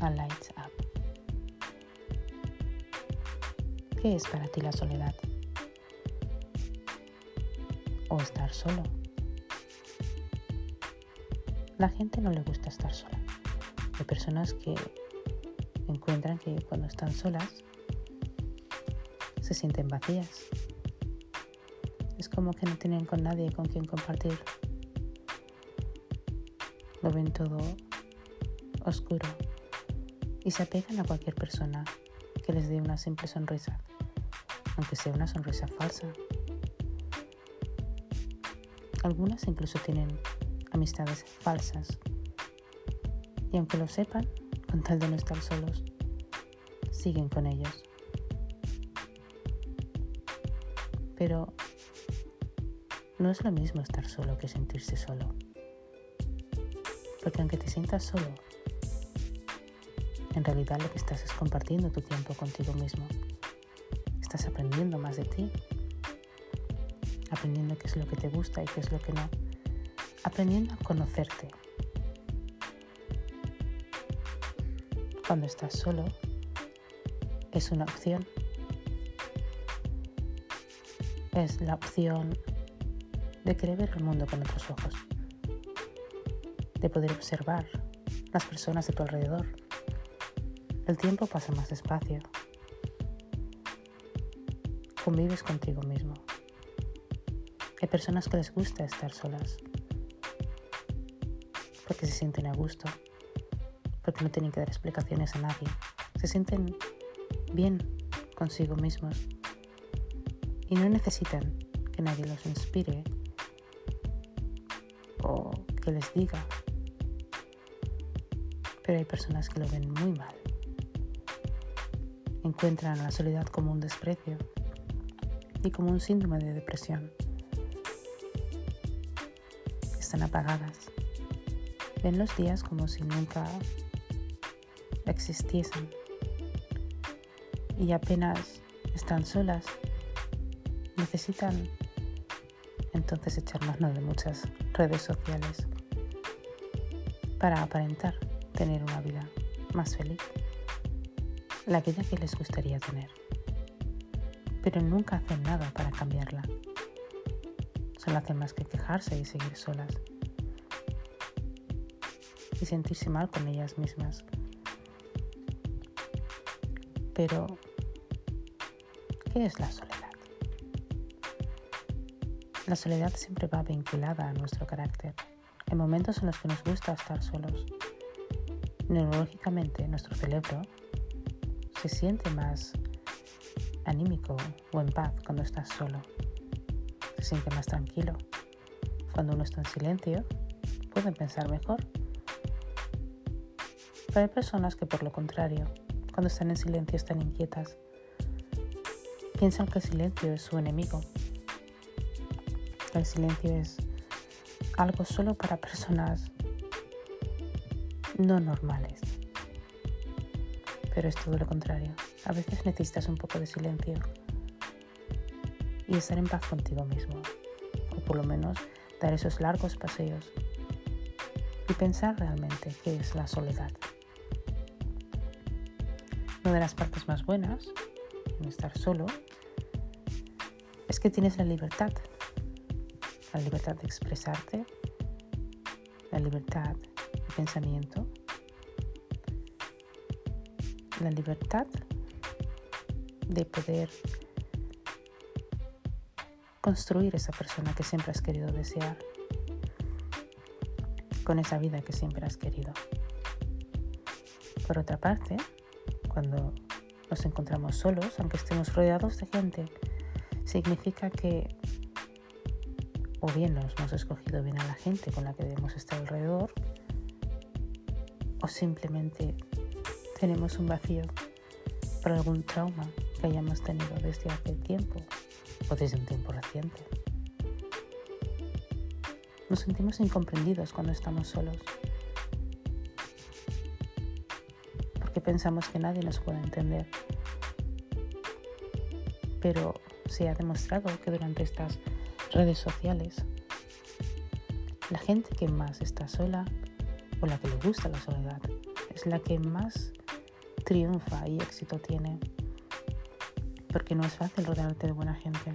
a Lights Up. ¿Qué es para ti la soledad? ¿O estar solo? La gente no le gusta estar sola. Hay personas que encuentran que cuando están solas se sienten vacías. Es como que no tienen con nadie con quien compartir. Lo ven todo oscuro y se apegan a cualquier persona que les dé una simple sonrisa, aunque sea una sonrisa falsa. Algunas incluso tienen amistades falsas y aunque lo sepan, con tal de no estar solos, siguen con ellos. Pero no es lo mismo estar solo que sentirse solo. Porque aunque te sientas solo, en realidad lo que estás es compartiendo tu tiempo contigo mismo. Estás aprendiendo más de ti, aprendiendo qué es lo que te gusta y qué es lo que no, aprendiendo a conocerte. Cuando estás solo, es una opción. Es la opción de querer ver el mundo con otros ojos, de poder observar las personas de tu alrededor el tiempo pasa más despacio. Convives contigo mismo. Hay personas que les gusta estar solas porque se sienten a gusto, porque no tienen que dar explicaciones a nadie. Se sienten bien consigo mismos y no necesitan que nadie los inspire o que les diga. Pero hay personas que lo ven muy mal encuentran la soledad como un desprecio y como un síndrome de depresión. Están apagadas. Ven los días como si nunca existiesen y apenas están solas. Necesitan entonces echar mano de muchas redes sociales para aparentar tener una vida más feliz la vida que les gustaría tener, pero nunca hacen nada para cambiarla. Solo hacen más que quejarse y seguir solas y sentirse mal con ellas mismas. Pero, ¿qué es la soledad? La soledad siempre va vinculada a nuestro carácter. En momentos en los que nos gusta estar solos. Neurológicamente, nuestro cerebro se siente más anímico o en paz cuando estás solo. Se siente más tranquilo. Cuando uno está en silencio, pueden pensar mejor. Pero hay personas que por lo contrario, cuando están en silencio están inquietas. Piensan que el silencio es su enemigo. El silencio es algo solo para personas no normales pero es todo lo contrario. A veces necesitas un poco de silencio y estar en paz contigo mismo, o por lo menos dar esos largos paseos y pensar realmente qué es la soledad. Una de las partes más buenas en estar solo es que tienes la libertad, la libertad de expresarte, la libertad de pensamiento, la libertad de poder construir esa persona que siempre has querido desear, con esa vida que siempre has querido. Por otra parte, cuando nos encontramos solos, aunque estemos rodeados de gente, significa que o bien nos hemos escogido bien a la gente con la que debemos estar alrededor, o simplemente tenemos un vacío por algún trauma que hayamos tenido desde hace tiempo o desde un tiempo reciente. Nos sentimos incomprendidos cuando estamos solos porque pensamos que nadie nos puede entender. Pero se ha demostrado que durante estas redes sociales la gente que más está sola o la que le gusta la soledad es la que más triunfa y éxito tiene. Porque no es fácil rodearte de buena gente.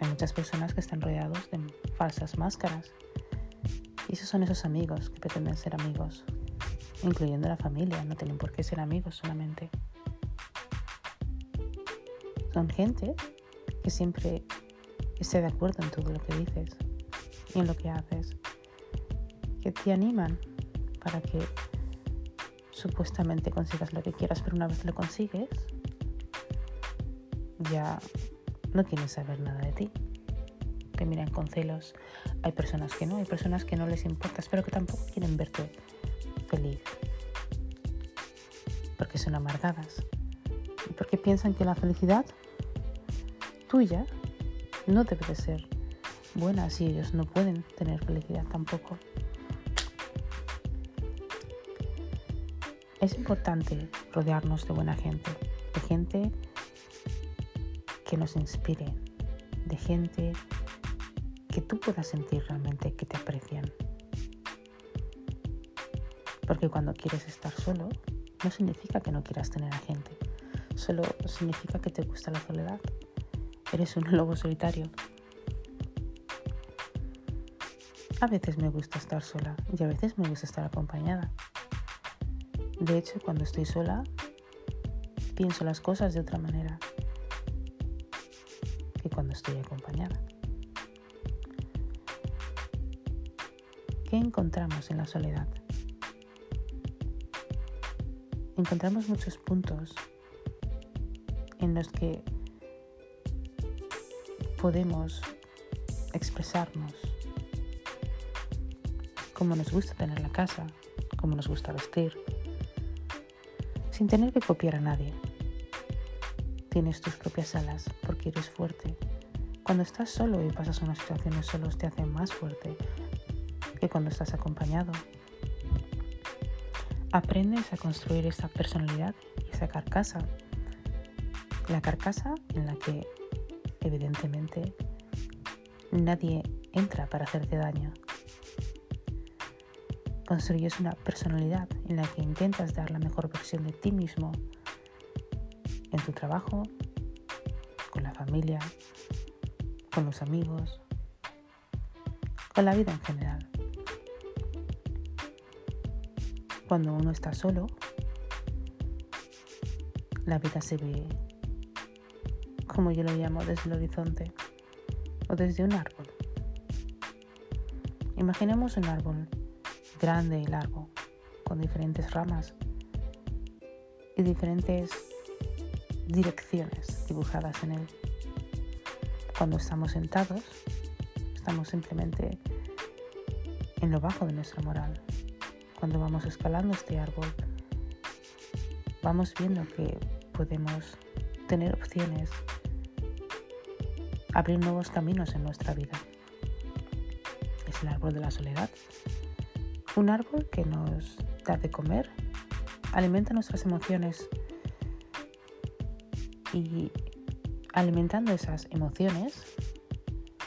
Hay muchas personas que están rodeados de falsas máscaras. Y esos son esos amigos que pretenden ser amigos, incluyendo la familia, no tienen por qué ser amigos solamente. Son gente que siempre esté de acuerdo en todo lo que dices y en lo que haces, que te animan para que supuestamente consigas lo que quieras, pero una vez lo consigues, ya no quieren saber nada de ti. Te miran con celos. Hay personas que no, hay personas que no les importas, pero que tampoco quieren verte feliz. Porque son amargadas. Y porque piensan que la felicidad tuya no debe de ser buena si ellos no pueden tener felicidad tampoco. Es importante rodearnos de buena gente, de gente que nos inspire, de gente que tú puedas sentir realmente que te aprecian. Porque cuando quieres estar solo, no significa que no quieras tener a gente, solo significa que te gusta la soledad. Eres un lobo solitario. A veces me gusta estar sola y a veces me gusta estar acompañada. De hecho, cuando estoy sola, pienso las cosas de otra manera que cuando estoy acompañada. ¿Qué encontramos en la soledad? Encontramos muchos puntos en los que podemos expresarnos cómo nos gusta tener la casa, cómo nos gusta vestir, sin tener que copiar a nadie. Tienes tus propias alas porque eres fuerte. Cuando estás solo y pasas unas situaciones solos te hacen más fuerte que cuando estás acompañado. Aprendes a construir esa personalidad y esa carcasa. La carcasa en la que evidentemente, nadie entra para hacerte daño. Construyes una personalidad en la que intentas dar la mejor versión de ti mismo en tu trabajo, con la familia, con los amigos, con la vida en general. Cuando uno está solo, la vida se ve como yo lo llamo, desde el horizonte o desde un árbol. Imaginemos un árbol grande y largo, con diferentes ramas y diferentes direcciones dibujadas en él. Cuando estamos sentados, estamos simplemente en lo bajo de nuestra moral. Cuando vamos escalando este árbol, vamos viendo que podemos tener opciones abrir nuevos caminos en nuestra vida. Es el árbol de la soledad. Un árbol que nos da de comer, alimenta nuestras emociones. Y alimentando esas emociones,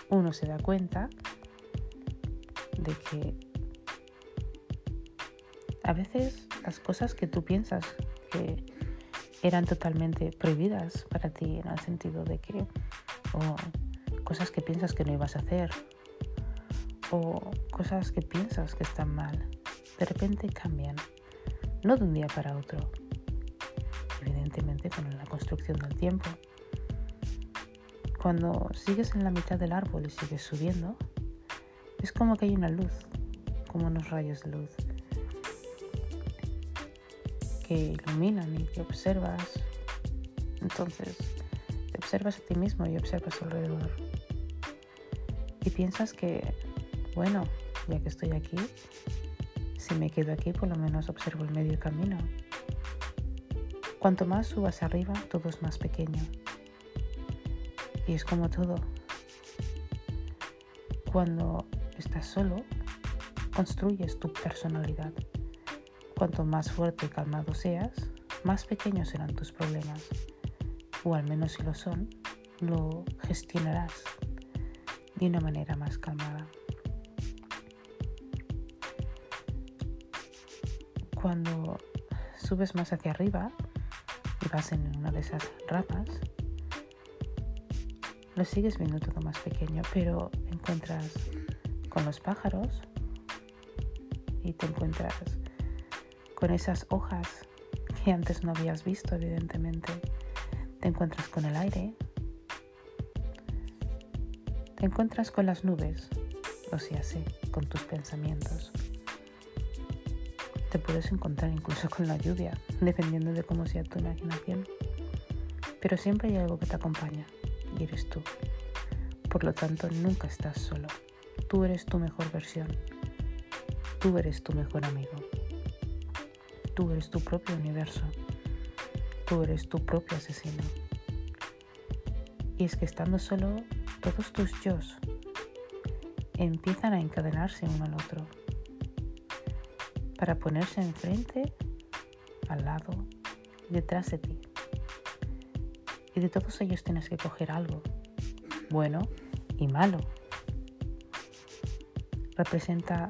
uno se da cuenta de que a veces las cosas que tú piensas que eran totalmente prohibidas para ti en el sentido de que o cosas que piensas que no ibas a hacer o cosas que piensas que están mal, de repente cambian, no de un día para otro, evidentemente con la construcción del tiempo. Cuando sigues en la mitad del árbol y sigues subiendo, es como que hay una luz, como unos rayos de luz que iluminan y que observas. Entonces, observas a ti mismo y observas alrededor. Y piensas que, bueno, ya que estoy aquí, si me quedo aquí, por lo menos observo el medio camino. Cuanto más subas arriba, todo es más pequeño. Y es como todo. Cuando estás solo, construyes tu personalidad. Cuanto más fuerte y calmado seas, más pequeños serán tus problemas o al menos si lo son, lo gestionarás de una manera más calmada. Cuando subes más hacia arriba y vas en una de esas ramas, lo sigues viendo todo más pequeño, pero encuentras con los pájaros y te encuentras con esas hojas que antes no habías visto, evidentemente. Te encuentras con el aire. Te encuentras con las nubes, o sea, sí, con tus pensamientos. Te puedes encontrar incluso con la lluvia, dependiendo de cómo sea tu imaginación. Pero siempre hay algo que te acompaña y eres tú. Por lo tanto, nunca estás solo. Tú eres tu mejor versión. Tú eres tu mejor amigo. Tú eres tu propio universo. Tú eres tu propio asesino. Y es que estando solo, todos tus yo empiezan a encadenarse uno al otro para ponerse enfrente, al lado y detrás de ti. Y de todos ellos tienes que coger algo, bueno y malo. Representa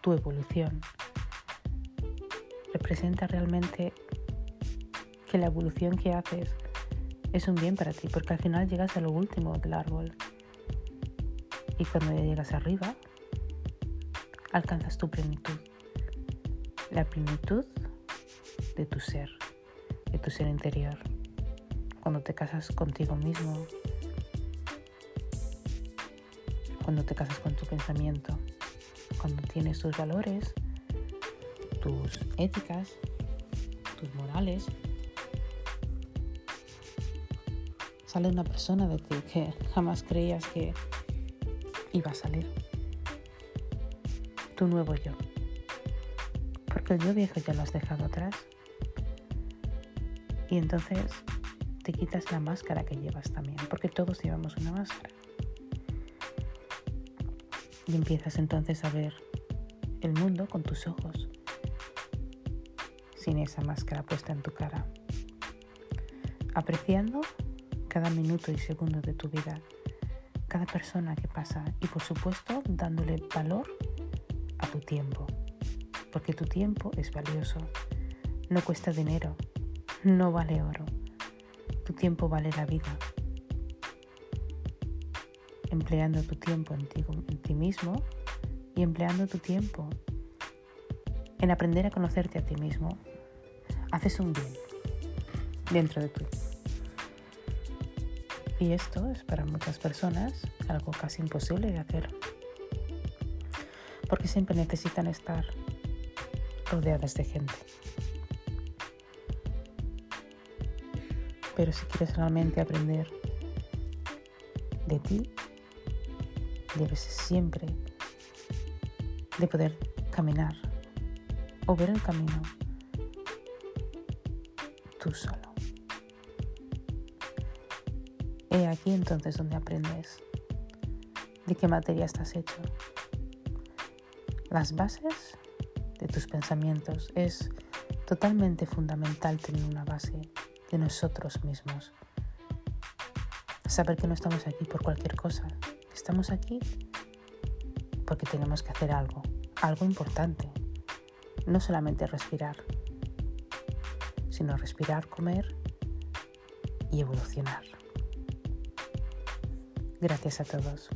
tu evolución. Representa realmente que la evolución que haces es un bien para ti, porque al final llegas a lo último del árbol. Y cuando ya llegas arriba, alcanzas tu plenitud. La plenitud de tu ser, de tu ser interior cuando te casas contigo mismo, cuando te casas con tu pensamiento, cuando tienes tus valores, tus éticas, tus morales, sale una persona de ti que jamás creías que iba a salir. Tu nuevo yo. El yo viejo ya lo has dejado atrás. Y entonces te quitas la máscara que llevas también, porque todos llevamos una máscara. Y empiezas entonces a ver el mundo con tus ojos, sin esa máscara puesta en tu cara, apreciando cada minuto y segundo de tu vida, cada persona que pasa y por supuesto dándole valor a tu tiempo, porque tu tiempo es valioso, no cuesta dinero, no vale oro tu tiempo vale la vida. Empleando tu tiempo en ti, mismo y empleando tu tiempo en aprender a conocerte a ti mismo, haces un bien dentro de ti. Y esto es para muchas personas algo casi imposible de hacer. Porque siempre necesitan estar rodeadas de gente. Pero si quieres realmente aprender de ti, debes siempre de poder caminar o ver el camino tú solo. He aquí entonces donde aprendes de qué materia estás hecho. Las bases de tus pensamientos es totalmente fundamental tener una base de nosotros mismos. Saber que no estamos aquí por cualquier cosa, estamos aquí porque tenemos que hacer algo, algo importante. No solamente respirar, sino respirar, comer y evolucionar. Gracias a todos.